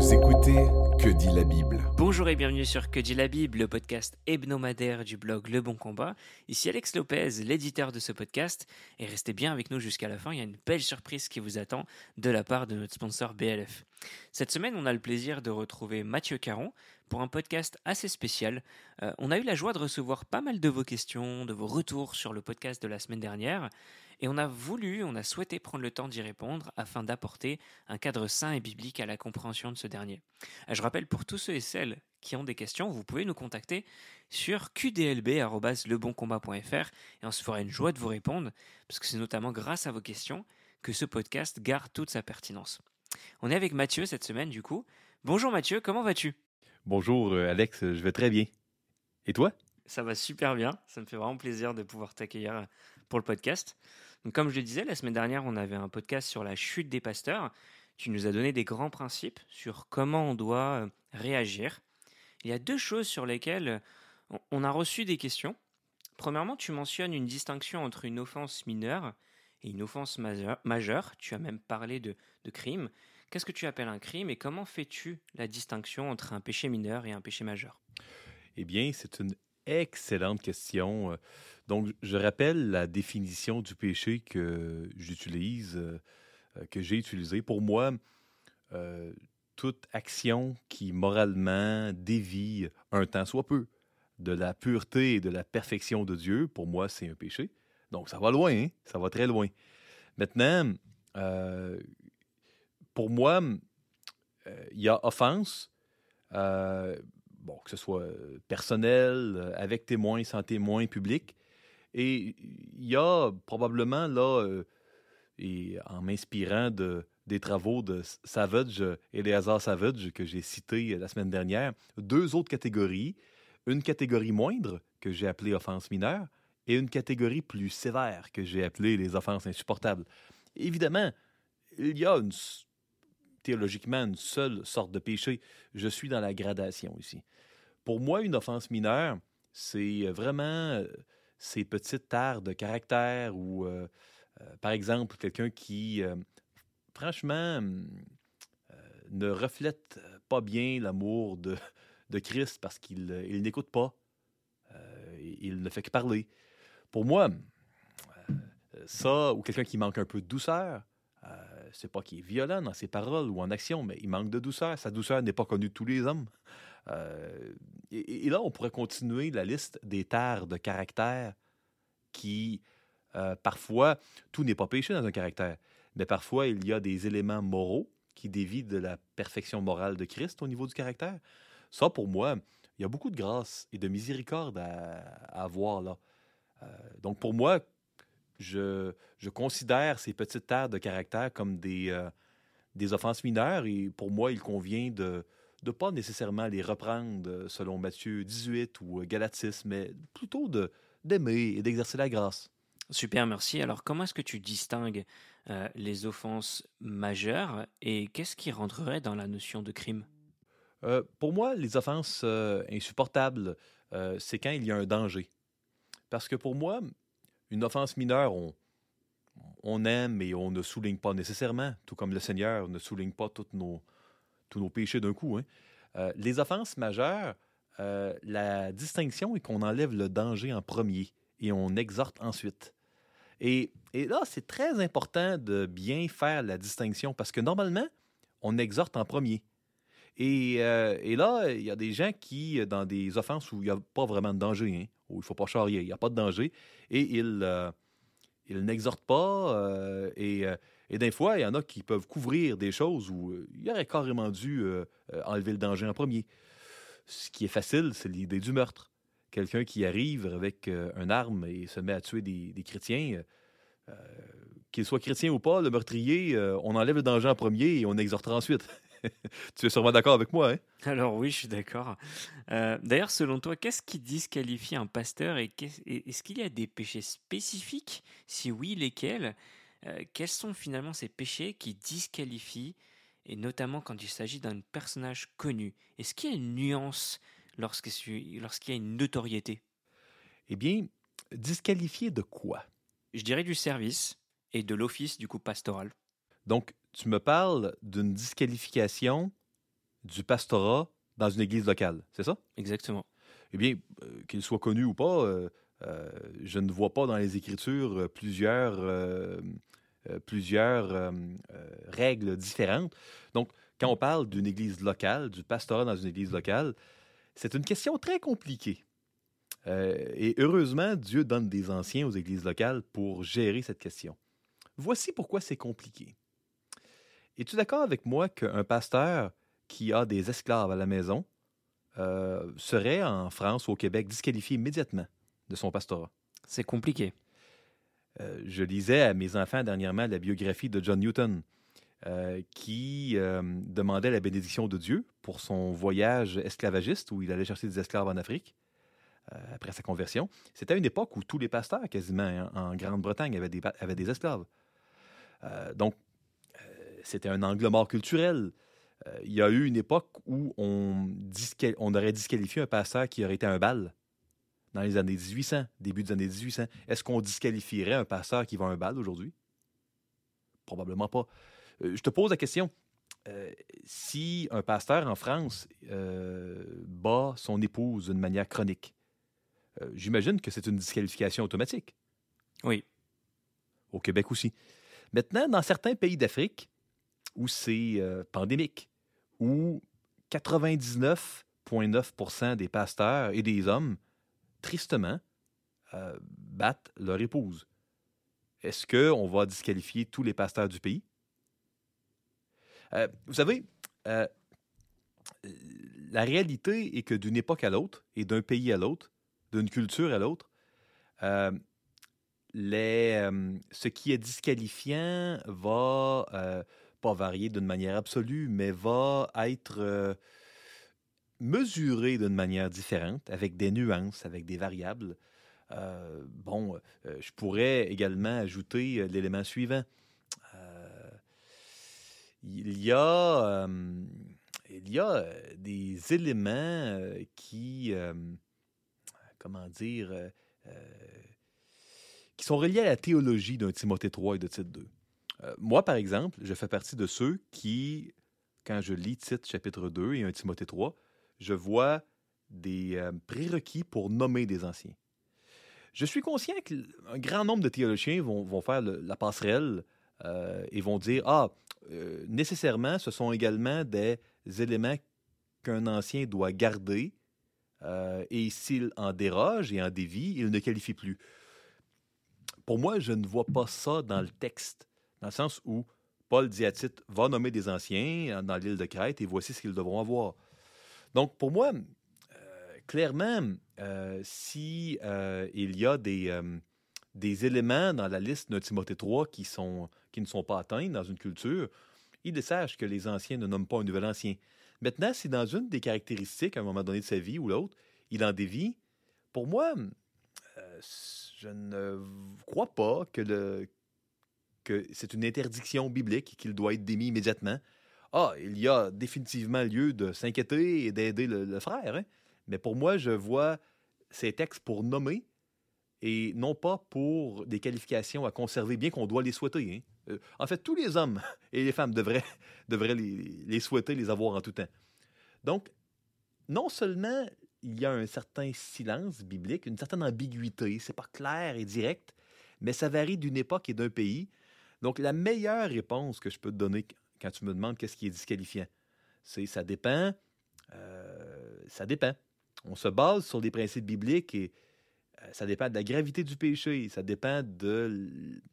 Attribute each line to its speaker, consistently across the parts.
Speaker 1: Vous écoutez Que dit la Bible
Speaker 2: Bonjour et bienvenue sur Que dit la Bible, le podcast hebdomadaire du blog Le Bon Combat. Ici Alex Lopez, l'éditeur de ce podcast. Et restez bien avec nous jusqu'à la fin, il y a une belle surprise qui vous attend de la part de notre sponsor BLF. Cette semaine, on a le plaisir de retrouver Mathieu Caron pour un podcast assez spécial. Euh, on a eu la joie de recevoir pas mal de vos questions, de vos retours sur le podcast de la semaine dernière. Et on a voulu, on a souhaité prendre le temps d'y répondre afin d'apporter un cadre sain et biblique à la compréhension de ce dernier. Euh, je rappelle pour tous ceux et celles qui ont des questions, vous pouvez nous contacter sur qdlb.leboncombat.fr et on se fera une joie de vous répondre, parce que c'est notamment grâce à vos questions que ce podcast garde toute sa pertinence. On est avec Mathieu cette semaine du coup. Bonjour Mathieu, comment vas-tu?
Speaker 3: Bonjour euh, Alex, je vais très bien. Et toi?
Speaker 2: Ça va super bien, ça me fait vraiment plaisir de pouvoir t'accueillir euh, pour le podcast. Comme je le disais, la semaine dernière, on avait un podcast sur la chute des pasteurs. Tu nous as donné des grands principes sur comment on doit euh, réagir. Il y a deux choses sur lesquelles on a reçu des questions. Premièrement, tu mentionnes une distinction entre une offense mineure et une offense majeure. Tu as même parlé de, de crime. Qu'est-ce que tu appelles un crime et comment fais-tu la distinction entre un péché mineur et un péché majeur?
Speaker 3: Eh bien, c'est une excellente question. Donc, je rappelle la définition du péché que j'utilise, euh, que j'ai utilisé. Pour moi, euh, toute action qui moralement dévie un temps soit peu de la pureté et de la perfection de Dieu, pour moi, c'est un péché. Donc, ça va loin, hein? ça va très loin. Maintenant, euh, pour moi, il y a offense, bon, que ce soit personnel, avec témoin, sans témoin, public, et il y a probablement là, euh, et en m'inspirant de, des travaux de Savage, Eleazar Savage, que j'ai cité la semaine dernière, deux autres catégories. Une catégorie moindre, que j'ai appelée offense mineure, et une catégorie plus sévère, que j'ai appelée les offenses insupportables. Évidemment, il y a une, théologiquement une seule sorte de péché. Je suis dans la gradation ici. Pour moi, une offense mineure, c'est vraiment euh, ces petites tares de caractère ou, euh, euh, par exemple, quelqu'un qui, euh, franchement, hum, ne reflète pas bien l'amour de, de Christ parce qu'il il n'écoute pas. il ne fait que parler. Pour moi, ça, ou quelqu'un qui manque un peu de douceur, c'est pas qu'il est violent dans ses paroles ou en action, mais il manque de douceur. Sa douceur n'est pas connue de tous les hommes. Euh, et, là, on pourrait continuer la liste des terres de caractère qui, euh, parfois, tout n'est pas péché dans un caractère, mais parfois, il y a des éléments moraux qui dévient de la perfection morale de Christ au niveau du caractère. Ça, pour moi, il y a beaucoup de grâce et de miséricorde à, avoir là. Euh, donc, pour moi, je, je, considère ces petites terres de caractère comme des, des offenses mineures et pour moi, il convient de, de pas nécessairement les reprendre euh, selon Matthieu 18 ou euh, Galates 6, mais plutôt de d'aimer et d'exercer la grâce.
Speaker 2: Super, merci. Alors, comment est-ce que tu distingues euh, les offenses majeures et qu'est-ce qui rentrerait dans la notion de crime?
Speaker 3: Pour moi, les offenses insupportables, c'est quand il y a un danger. Parce que pour moi, une offense mineure, on, aime et on ne souligne pas nécessairement, tout comme le Seigneur ne souligne pas nos, tous nos péchés d'un coup. Hein. Euh, les offenses majeures, euh, la distinction est qu'on enlève le danger en premier et on exhorte ensuite. Et, et là, c'est très important de bien faire la distinction parce que normalement, on exhorte en premier. Et, euh, et là, il y a des gens qui, dans des offenses où il n'y a pas vraiment de danger, hein, il ne faut pas charrier, il n'y a pas de danger, et ils, ils n'exhortent pas et et des fois, il y en a qui peuvent couvrir des choses où euh, il aurait carrément dû euh, euh, enlever le danger en premier. Ce qui est facile, c'est l'idée du meurtre. Quelqu'un qui arrive avec une arme et se met à tuer des, chrétiens, qu'il soit chrétien ou pas, le meurtrier, on enlève le danger en premier et on exhortera ensuite. tu es sûrement d'accord avec moi, hein?
Speaker 2: Alors oui, je suis d'accord. D'ailleurs, selon toi, qu'est-ce qui disqualifie un pasteur et est-ce qu'il y a des péchés spécifiques? Si oui, lesquels? Euh, quels sont finalement ces péchés qui disqualifient, et notamment quand il s'agit d'un personnage connu? Est-ce qu'il y a une nuance lorsqu'il y a une notoriété?
Speaker 3: Eh bien, disqualifier de quoi?
Speaker 2: Je dirais du service et de l'office du coup pastoral.
Speaker 3: Donc, tu me parles d'une disqualification du pastorat dans une église locale, c'est ça?
Speaker 2: Exactement.
Speaker 3: Eh bien, euh, qu'il soit connu ou pas, euh, euh, je ne vois pas dans les Écritures plusieurs, plusieurs règles différentes. Donc, quand on parle d'une église locale, du pastorat dans une église locale, c'est une question très compliquée. Et heureusement, Dieu donne des anciens aux églises locales pour gérer cette question. Voici pourquoi c'est compliqué. Es-tu d'accord avec moi qu'un pasteur qui a des esclaves à la maison euh, serait en France ou au Québec disqualifié immédiatement de son pastorat?
Speaker 2: C'est compliqué.
Speaker 3: Euh, je lisais à mes enfants dernièrement la biographie de John Newton, euh, qui euh, demandait la bénédiction de Dieu pour son voyage esclavagiste où il allait chercher des esclaves en Afrique euh, après sa conversion. C'était une époque où tous les pasteurs, quasiment hein, en Grande-Bretagne, avaient des, avaient des esclaves. Donc, c'était un angle mort culturel. Euh, il y a eu une époque où on, disqual- on aurait disqualifié un pasteur qui aurait été un bal dans les années 1800, début des années 1800. Est-ce qu'on disqualifierait un pasteur qui va un bal aujourd'hui? Probablement pas. Euh, je te pose la question. Euh, si un pasteur en France bat son épouse d'une manière chronique, j'imagine que c'est une disqualification automatique.
Speaker 2: Oui.
Speaker 3: Au Québec aussi. Maintenant, dans certains pays d'Afrique où c'est euh, pandémique, où 99,9% des pasteurs et des hommes, tristement, euh, battent leur épouse, est-ce qu'on va disqualifier tous les pasteurs du pays? Euh, vous savez, euh, la réalité est que d'une époque à l'autre et d'un pays à l'autre, d'une culture à l'autre, ce qui est disqualifiant va pas varier d'une manière absolue, mais va être euh, mesuré d'une manière différente, avec des nuances, avec des variables. Euh, bon, euh, je pourrais également ajouter l'élément suivant. Il y a, des éléments qui, comment dire, qui sont reliés à la théologie d'un Timothée 3 et de Tite 2. Euh, moi, par exemple, je fais partie de ceux qui, quand je lis Tite chapitre 2 et un Timothée 3, je vois des euh, prérequis pour nommer des anciens. Je suis conscient qu'un grand nombre de théologiens vont, faire la passerelle euh, et vont dire Ah, nécessairement, ce sont également des éléments qu'un ancien doit garder et s'il en déroge et en dévie, il ne qualifie plus. Pour moi, je ne vois pas ça dans le texte, dans le sens où Paul dit à Tite va nommer des anciens dans l'île de Crète et voici ce qu'ils devront avoir. Donc, pour moi, euh, clairement, euh, si euh, il y a des, euh, des éléments dans la liste de Timothée 3 qui, sont, qui ne sont pas atteints dans une culture, il est que les anciens ne nomment pas un nouvel ancien. Maintenant, si dans une des caractéristiques, à un moment donné de sa vie ou l'autre, il en dévie, pour moi, je ne crois pas que, le, que c'est une interdiction biblique qu'il doit être démis immédiatement. Ah, il y a définitivement lieu de s'inquiéter et d'aider le, frère. hein. Mais pour moi, je vois ces textes pour nommer et non pas pour des qualifications à conserver, bien qu'on doit les souhaiter. hein. Euh, en fait, tous les hommes et les femmes devraient, devraient les, les souhaiter, les avoir en tout temps. Donc, non seulement il y a un certain silence biblique, une certaine ambiguïté, c'est pas clair et direct, mais ça varie d'une époque et d'un pays. Donc, la meilleure réponse que je peux te donner quand tu me demandes qu'est-ce qui est disqualifiant, c'est ça dépend. euh, ça dépend. On se base sur des principes bibliques et euh, ça dépend de la gravité du péché, ça dépend de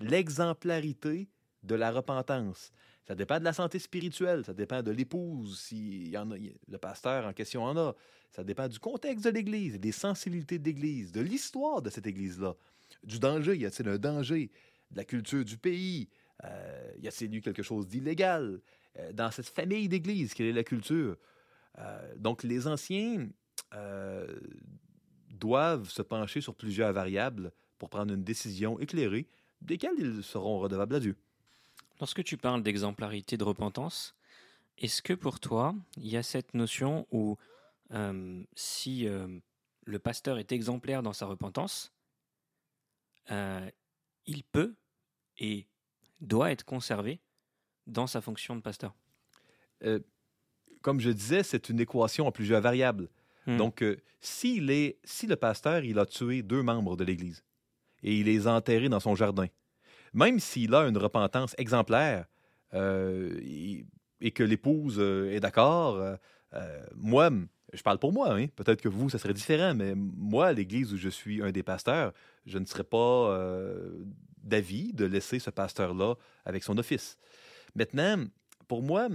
Speaker 3: l'exemplarité de la repentance, ça dépend de la santé spirituelle, ça dépend de l'épouse, si le pasteur en question en a, ça dépend du contexte de l'Église, des sensibilités de l'Église, de l'histoire de cette Église-là, du danger, y a-t-il un danger, de la culture du pays, euh, y a-t-il quelque chose d'illégal, Euh, dans cette famille d'Église, quelle est la culture? Euh, donc les anciens euh, doivent se pencher sur plusieurs variables pour prendre une décision éclairée, desquelles ils seront redevables à Dieu.
Speaker 2: Lorsque tu parles d'exemplarité de repentance, est-ce que pour toi, il y a cette notion où si le pasteur est exemplaire dans sa repentance, il peut et doit être conservé dans sa fonction de pasteur
Speaker 3: Euh, comme je disais, c'est une équation à plusieurs variables.
Speaker 2: Hmm.
Speaker 3: Donc, euh, s'il est, si le pasteur il a tué deux membres de l'Église et il les a enterrés dans son jardin, même s'il a une repentance exemplaire euh, et, que l'épouse euh, est d'accord, moi, je parle pour moi, hein, peut-être que vous, ça serait différent, mais moi, à l'Église où je suis un des pasteurs, je ne serais pas euh, d'avis de laisser ce pasteur-là avec son office. Maintenant, pour moi,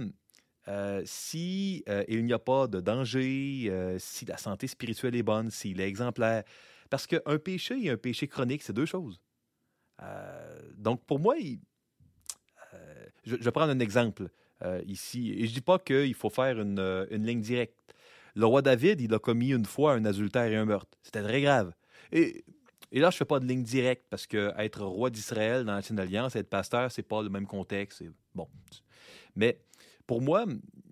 Speaker 3: euh, si euh, il n'y a pas de danger, euh, si la santé spirituelle est bonne, s'il est exemplaire, parce qu'un péché et un péché chronique, c'est deux choses. Donc, pour moi, je, vais prendre un exemple ici. Et je dis pas qu'il faut faire une ligne directe. Le roi David, il a commis une fois un adultère et un meurtre. C'était très grave. Et, là, je fais pas de ligne directe parce que être roi d'Israël dans l'Ancienne Alliance, être pasteur, c'est pas le même contexte. Bon. Mais pour moi,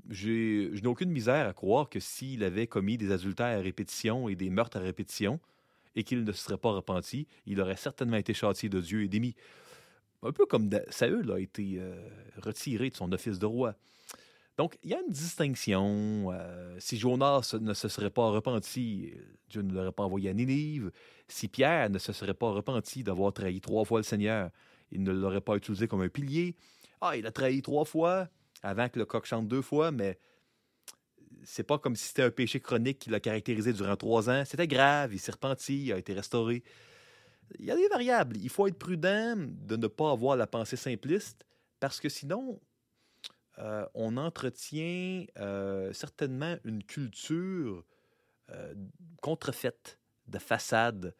Speaker 3: je n'ai aucune misère à croire que s'il avait commis des adultères à répétition et des meurtres à répétition et qu'il ne se serait pas repenti, il aurait certainement été châtié de Dieu et démis. Un peu comme Saül a été euh, retiré de son office de roi. Donc, il y a une distinction. euh, si Jonas ne se serait pas repenti, Dieu ne l'aurait pas envoyé à Ninive. Si Pierre ne se serait pas repenti d'avoir trahi trois fois le Seigneur, il ne l'aurait pas utilisé comme un pilier. Ah, il a trahi trois fois avant que le coq chante deux fois, mais c'est pas comme si c'était un péché chronique qui l'a caractérisé durant trois ans. C'était grave, il s'est repenti, il a été restauré. Il y a des variables. Il faut être prudent de ne pas avoir la pensée simpliste parce que sinon, euh, on entretient euh, certainement une culture euh, contrefaite de façade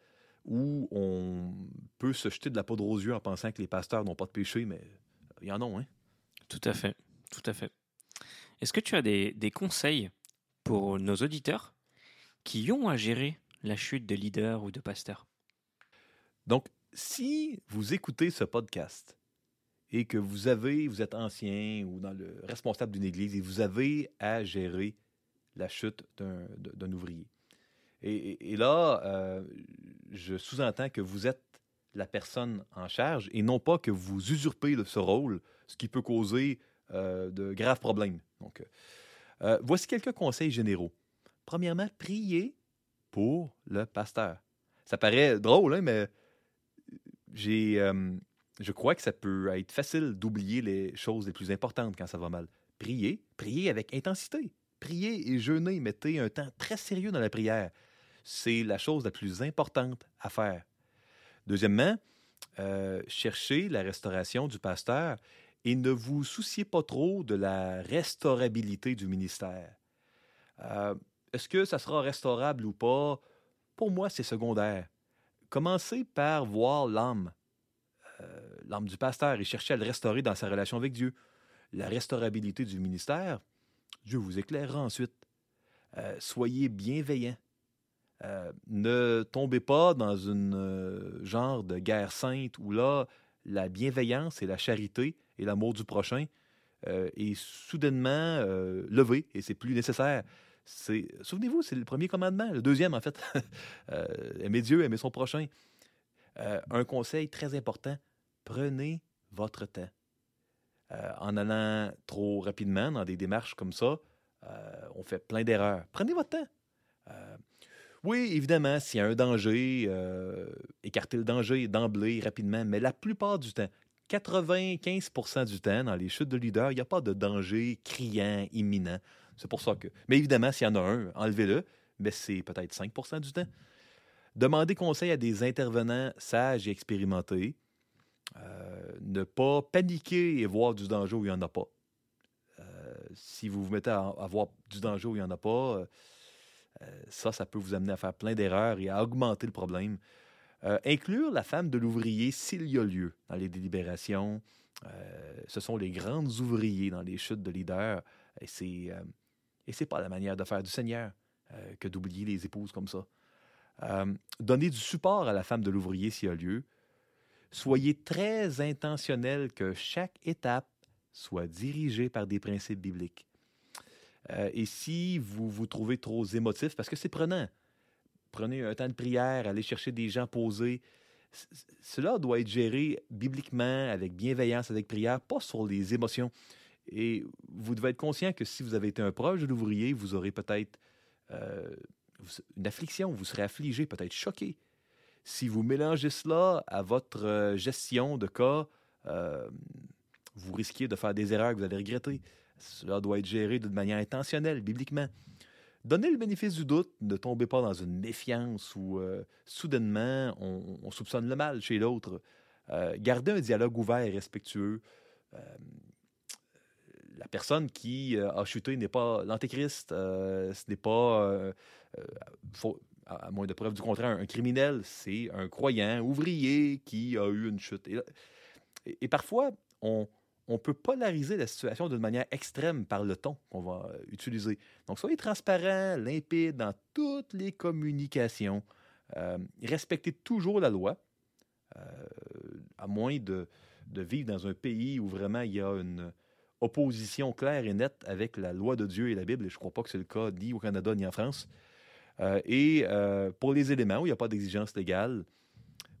Speaker 3: où on peut se jeter de la poudre aux yeux en pensant que les pasteurs n'ont pas de péché, mais il y en a, hein?
Speaker 2: Tout à fait, tout à fait. Est-ce que tu as des, des conseils pour nos auditeurs qui ont à gérer la chute de leader ou de pasteur
Speaker 3: Donc, si vous écoutez ce podcast et que vous avez, vous êtes ancien ou dans le responsable d'une église et vous avez à gérer la chute d'un ouvrier. Et, là, euh, je sous-entends que vous êtes la personne en charge et non pas que vous usurpez ce rôle, ce qui peut causer euh, de graves problèmes. Donc, euh, voici quelques conseils généraux. Premièrement, priez pour le pasteur. Ça paraît drôle, hein, mais j'ai, je crois que ça peut être facile d'oublier les choses les plus importantes quand ça va mal. Priez, priez avec intensité. Priez et jeûnez, mettez un temps très sérieux dans la prière. C'est la chose la plus importante à faire. Deuxièmement, euh, cherchez la restauration du pasteur et ne vous souciez pas trop de la restaurabilité du ministère. Euh, Est-ce que ça sera restaurable ou pas? Pour moi, c'est secondaire. Commencez par voir l'âme, l'âme du pasteur et chercher à le restaurer dans sa relation avec Dieu. La restaurabilité du ministère, Dieu vous éclairera ensuite. Euh, soyez bienveillants. Euh, ne tombez pas dans une euh, genre de guerre sainte où là, la bienveillance et la charité et l'amour du prochain euh, est soudainement levé et c'est plus nécessaire. Souvenez-vous, c'est le premier commandement, le deuxième en fait. Aimer Dieu, aimer son prochain. Un conseil très important, prenez votre temps. Euh, en allant trop rapidement dans des démarches comme ça, euh, on fait plein d'erreurs. Prenez votre temps. Euh, oui, évidemment, s'il y a un danger, écartez le danger d'emblée, rapidement, mais la plupart du temps, 95% du temps, dans les chutes de leader, il n'y a pas de danger criant, imminent. C'est pour ça que. Mais évidemment, s'il y en a un, enlevez-le, mais c'est peut-être 5% du temps. Demandez conseil à des intervenants sages et expérimentés. Euh, ne pas paniquer et voir du danger où il n'y en a pas. Euh, si vous vous mettez à, voir du danger où il n'y en a pas, euh, ça, ça peut vous amener à faire plein d'erreurs et à augmenter le problème. Inclure la femme de l'ouvrier s'il y a lieu dans les délibérations. Ce sont les grands ouvriers dans les chutes de leaders. Et c'est c'est pas la manière de faire du Seigneur que d'oublier les épouses comme ça. Donner du support à la femme de l'ouvrier s'il y a lieu. Soyez très intentionnel que chaque étape soit dirigée par des principes bibliques. Euh, et si vous vous trouvez trop émotif, parce que c'est prenant, prenez un temps de prière, allez chercher des gens posés. Cela doit être géré bibliquement, avec bienveillance, avec prière, pas sur les émotions. Et vous devez être conscient que si vous avez été un proche de l'ouvrier, vous aurez peut-être euh, une affliction, vous serez affligé, peut-être choqué. Si vous mélangez cela à votre euh, gestion de cas, euh, vous risquez de faire des erreurs que vous allez regretter. Cela doit être géré d'une manière intentionnelle, bibliquement. Donnez le bénéfice du doute, ne tombez pas dans une méfiance où soudainement on, soupçonne le mal chez l'autre. gardez un dialogue ouvert et respectueux la personne qui euh, a chuté n'est pas l'antéchrist, euh, ce n'est pas, euh, à moins de preuve du contraire, un criminel, c'est un croyant ouvrier qui a eu une chute. Et, parfois, on, on, peut polariser la situation d'une manière extrême par le ton qu'on va utiliser. Donc, soyez transparent, limpide dans toutes les communications. respectez toujours la loi, à moins de, de, vivre dans un pays où vraiment il y a une, opposition claire et nette avec la loi de Dieu et la Bible, et je ne crois pas que c'est le cas ni au Canada ni en France. Euh, et euh, pour les éléments où il n'y a pas d'exigence légale,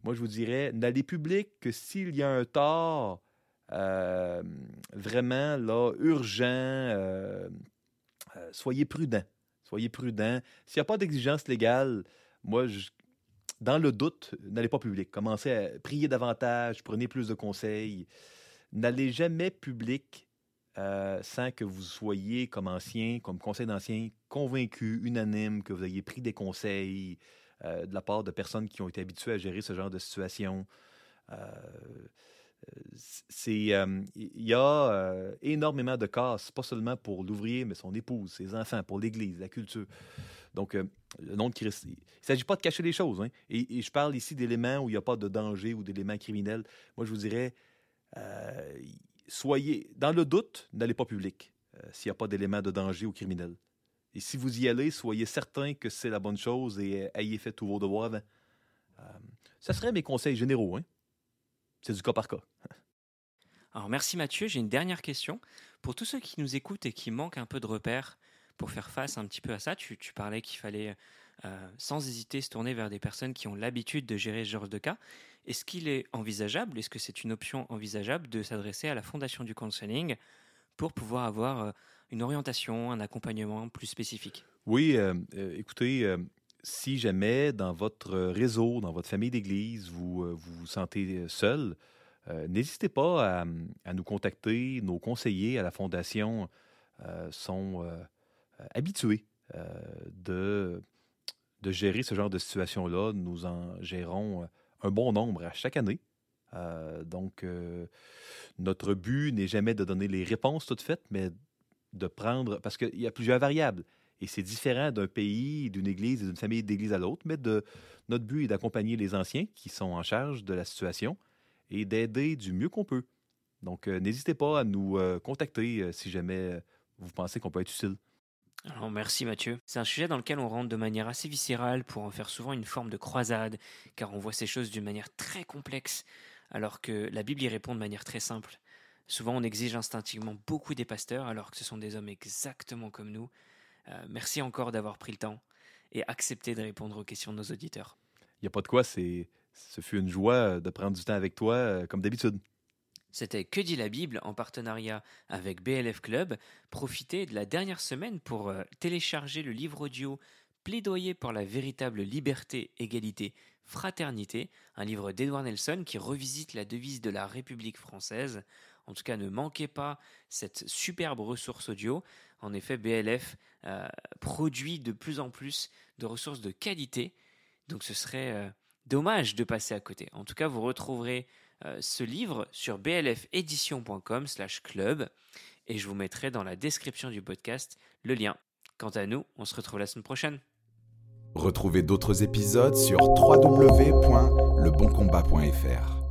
Speaker 3: moi je vous dirais, n'allez public que s'il y a un tort euh, vraiment là, urgent, soyez prudent. Soyez prudent. S'il n'y a pas d'exigence légale, moi, dans le doute, n'allez pas public. Commencez à prier davantage, prenez plus de conseils. N'allez jamais public euh, sans que vous soyez, comme ancien, comme conseil d'ancien, convaincu, unanime, que vous ayez pris des conseils euh, de la part de personnes qui ont été habituées à gérer ce genre de situation. Euh, il y a énormément de casse, pas seulement pour l'ouvrier, mais son épouse, ses enfants, pour l'Église, la culture. Donc, le nom de Christ. Il ne s'agit pas de cacher les choses. Hein. Et, je parle ici d'éléments où il n'y a pas de danger ou d'éléments criminels. Moi, je vous dirais, soyez, dans le doute, n'allez pas public euh, s'il n'y a pas d'éléments de danger ou criminel. Et si vous y allez, soyez certain que c'est la bonne chose et euh, ayez fait tous vos devoirs avant. Euh, ça serait mes conseils généraux. Hein? C'est du cas par cas.
Speaker 2: Alors merci Mathieu, j'ai une dernière question. Pour tous ceux qui nous écoutent et qui manquent un peu de repères pour faire face un petit peu à ça, tu, parlais qu'il fallait sans hésiter se tourner vers des personnes qui ont l'habitude de gérer ce genre de cas. Est-ce qu'il est envisageable, est-ce que c'est une option envisageable de s'adresser à la Fondation du Counseling pour pouvoir avoir euh, une orientation, un accompagnement plus spécifique?
Speaker 3: Oui, euh, euh, écoutez, si jamais dans votre réseau, dans votre famille d'église, vous, vous sentez seul, n'hésitez pas à, nous contacter. Nos conseillers à la Fondation sont habitués de, de gérer ce genre de situation-là. Nous en gérons un bon nombre à chaque année. Euh, donc, euh, notre but n'est jamais de donner les réponses toutes faites, mais de prendre, parce qu'il y a plusieurs variables, et c'est différent d'un pays, d'une église et d'une famille d'église à l'autre, mais de, notre but est d'accompagner les anciens qui sont en charge de la situation et d'aider du mieux qu'on peut. Donc, euh, n'hésitez pas à nous contacter si jamais vous pensez qu'on peut être utile.
Speaker 2: Merci Mathieu. C'est un sujet dans lequel on rentre de manière assez viscérale pour en faire souvent une forme de croisade, car on voit ces choses d'une manière très complexe, alors que la Bible y répond de manière très simple. Souvent on exige instinctivement beaucoup des pasteurs, alors que ce sont des hommes exactement comme nous. Euh, merci encore d'avoir pris le temps et accepté de répondre aux questions de nos auditeurs.
Speaker 3: Il n'y a pas de quoi, ce fut une joie de prendre du temps avec toi, euh, comme d'habitude.
Speaker 2: C'était Que dit la Bible en partenariat avec BLF Club. Profitez de la dernière semaine pour euh, télécharger le livre audio Plaidoyer pour la véritable liberté, égalité, fraternité, un livre d'Edouard Nelson qui revisite la devise de la République française. En tout cas, ne manquez pas cette superbe ressource audio. En effet, BLF euh, produit de plus en plus de ressources de qualité. Donc ce serait euh, dommage de passer à côté. En tout cas, vous retrouverez ce livre sur blfédition.com slash club et je vous mettrai dans la description du podcast le lien. Quant à nous, on se retrouve la semaine prochaine.
Speaker 1: Retrouvez d'autres épisodes sur www.leboncombat.fr.